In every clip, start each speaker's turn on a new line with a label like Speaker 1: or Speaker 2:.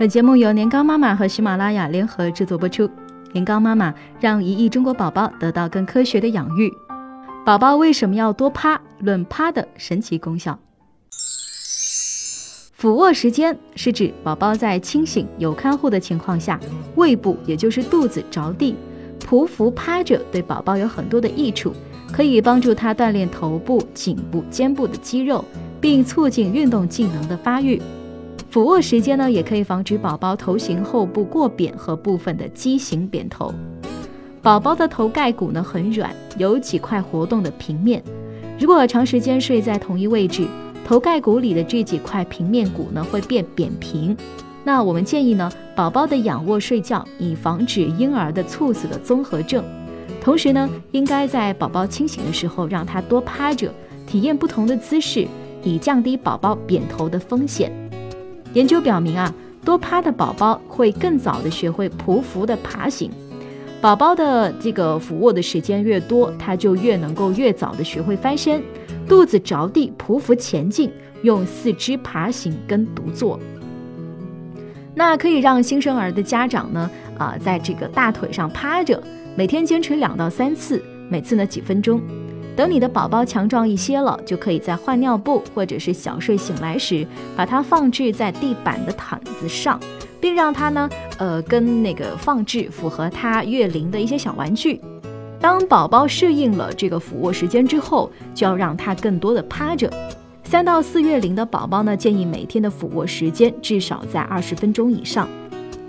Speaker 1: 本节目由年糕妈妈和喜马拉雅联合制作播出。年糕妈妈让一亿中国宝宝得到更科学的养育。宝宝为什么要多趴？论趴的神奇功效。俯卧时间是指宝宝在清醒有看护的情况下，胃部也就是肚子着地，匍匐趴着，对宝宝有很多的益处，可以帮助他锻炼头部、颈部、肩部的肌肉，并促进运动技能的发育。俯卧时间呢，也可以防止宝宝头型后部过扁和部分的畸形扁头。宝宝的头盖骨呢很软，有几块活动的平面。如果长时间睡在同一位置，头盖骨里的这几块平面骨呢会变扁平。那我们建议呢，宝宝的仰卧睡觉，以防止婴儿的猝死的综合症。同时呢，应该在宝宝清醒的时候，让他多趴着，体验不同的姿势，以降低宝宝扁头的风险。研究表明啊，多趴的宝宝会更早的学会匍匐的爬行。宝宝的这个俯卧的时间越多，他就越能够越早的学会翻身，肚子着地匍匐前进，用四肢爬行跟独坐。那可以让新生儿的家长呢，啊，在这个大腿上趴着，每天坚持两到三次，每次呢几分钟。等你的宝宝强壮一些了，就可以在换尿布或者是小睡醒来时，把它放置在地板的毯子上，并让它呢，呃，跟那个放置符合他月龄的一些小玩具。当宝宝适应了这个俯卧时间之后，就要让他更多的趴着。三到四月龄的宝宝呢，建议每天的俯卧时间至少在二十分钟以上。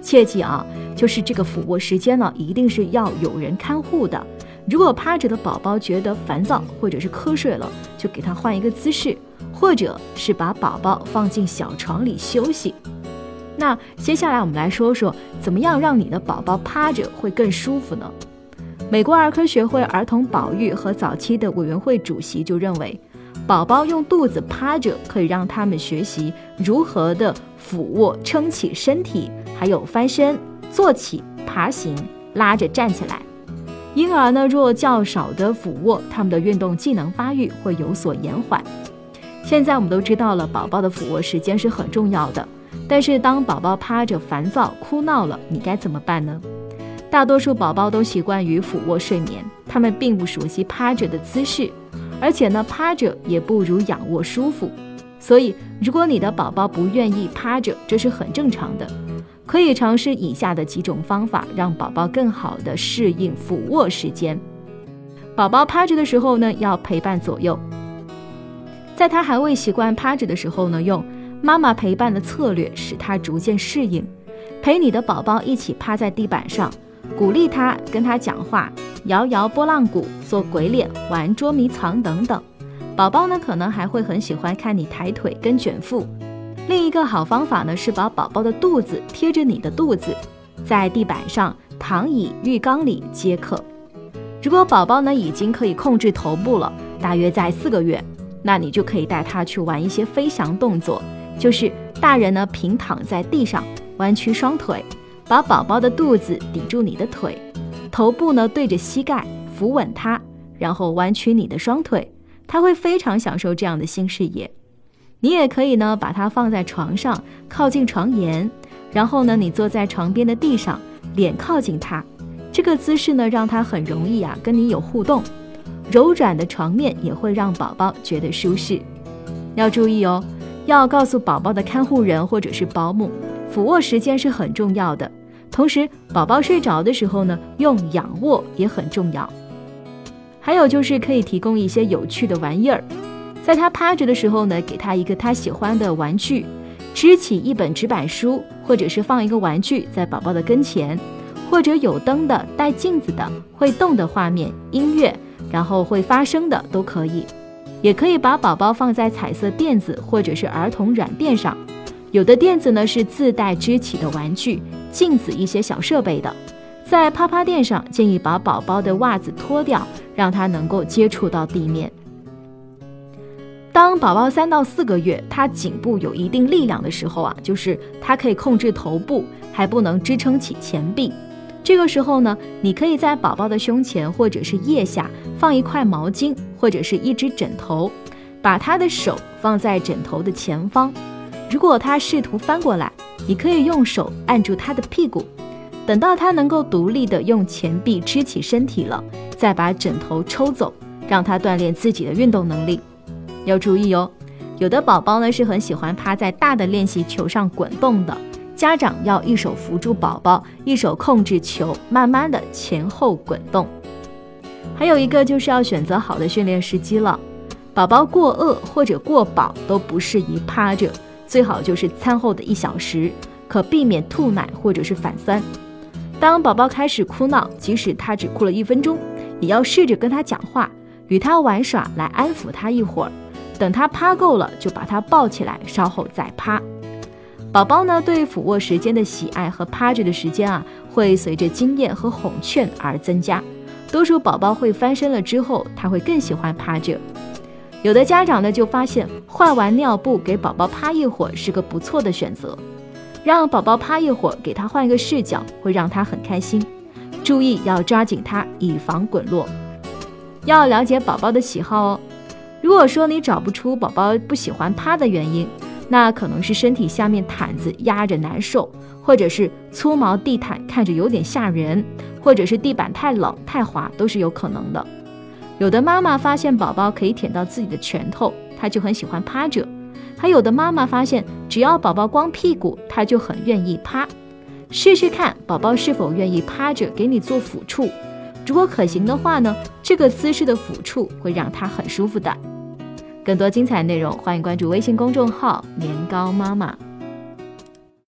Speaker 1: 切记啊，就是这个俯卧时间呢，一定是要有人看护的。如果趴着的宝宝觉得烦躁或者是瞌睡了，就给他换一个姿势，或者是把宝宝放进小床里休息。那接下来我们来说说，怎么样让你的宝宝趴着会更舒服呢？美国儿科学会儿童保育和早期的委员会主席就认为，宝宝用肚子趴着可以让他们学习如何的俯卧撑起身体，还有翻身、坐起、爬行、拉着站起来。婴儿呢，若较少的俯卧，他们的运动技能发育会有所延缓。现在我们都知道了，宝宝的俯卧时间是很重要的。但是当宝宝趴着烦躁哭闹了，你该怎么办呢？大多数宝宝都习惯于俯卧睡眠，他们并不熟悉趴着的姿势，而且呢，趴着也不如仰卧舒服。所以，如果你的宝宝不愿意趴着，这是很正常的。可以尝试以下的几种方法，让宝宝更好的适应俯卧时间。宝宝趴着的时候呢，要陪伴左右。在他还未习惯趴着的时候呢，用妈妈陪伴的策略，使他逐渐适应。陪你的宝宝一起趴在地板上，鼓励他，跟他讲话，摇摇拨浪鼓，做鬼脸，玩捉迷藏等等。宝宝呢，可能还会很喜欢看你抬腿跟卷腹。另一个好方法呢，是把宝宝的肚子贴着你的肚子，在地板上、躺椅、浴缸里皆可。如果宝宝呢已经可以控制头部了，大约在四个月，那你就可以带他去玩一些飞翔动作，就是大人呢平躺在地上，弯曲双腿，把宝宝的肚子抵住你的腿，头部呢对着膝盖，扶稳他，然后弯曲你的双腿，他会非常享受这样的新视野。你也可以呢，把它放在床上，靠近床沿，然后呢，你坐在床边的地上，脸靠近它，这个姿势呢，让它很容易啊跟你有互动。柔软的床面也会让宝宝觉得舒适。要注意哦，要告诉宝宝的看护人或者是保姆，俯卧时间是很重要的。同时，宝宝睡着的时候呢，用仰卧也很重要。还有就是可以提供一些有趣的玩意儿。在他趴着的时候呢，给他一个他喜欢的玩具，支起一本纸板书，或者是放一个玩具在宝宝的跟前，或者有灯的、带镜子的、会动的画面、音乐，然后会发声的都可以。也可以把宝宝放在彩色垫子或者是儿童软垫上，有的垫子呢是自带支起的玩具、镜子一些小设备的。在趴趴垫上，建议把宝宝的袜子脱掉，让他能够接触到地面。当宝宝三到四个月，他颈部有一定力量的时候啊，就是他可以控制头部，还不能支撑起前臂。这个时候呢，你可以在宝宝的胸前或者是腋下放一块毛巾或者是一只枕头，把他的手放在枕头的前方。如果他试图翻过来，你可以用手按住他的屁股，等到他能够独立的用前臂支起身体了，再把枕头抽走，让他锻炼自己的运动能力。要注意哦，有的宝宝呢是很喜欢趴在大的练习球上滚动的，家长要一手扶住宝宝，一手控制球，慢慢的前后滚动。还有一个就是要选择好的训练时机了，宝宝过饿或者过饱都不适宜趴着，最好就是餐后的一小时，可避免吐奶或者是反酸。当宝宝开始哭闹，即使他只哭了一分钟，也要试着跟他讲话，与他玩耍来安抚他一会儿。等他趴够了，就把他抱起来，稍后再趴。宝宝呢，对俯卧时间的喜爱和趴着的时间啊，会随着经验和哄劝而增加。多数宝宝会翻身了之后，他会更喜欢趴着。有的家长呢，就发现换完尿布给宝宝趴一会儿是个不错的选择。让宝宝趴一会儿，给他换一个视角，会让他很开心。注意要抓紧他，以防滚落。要了解宝宝的喜好哦。如果说你找不出宝宝不喜欢趴的原因，那可能是身体下面毯子压着难受，或者是粗毛地毯看着有点吓人，或者是地板太冷太滑，都是有可能的。有的妈妈发现宝宝可以舔到自己的拳头，她就很喜欢趴着；还有的妈妈发现只要宝宝光屁股，她就很愿意趴。试试看宝宝是否愿意趴着给你做抚触，如果可行的话呢，这个姿势的抚触会让他很舒服的。更多精彩内容，欢迎关注微信公众号“年糕妈妈”。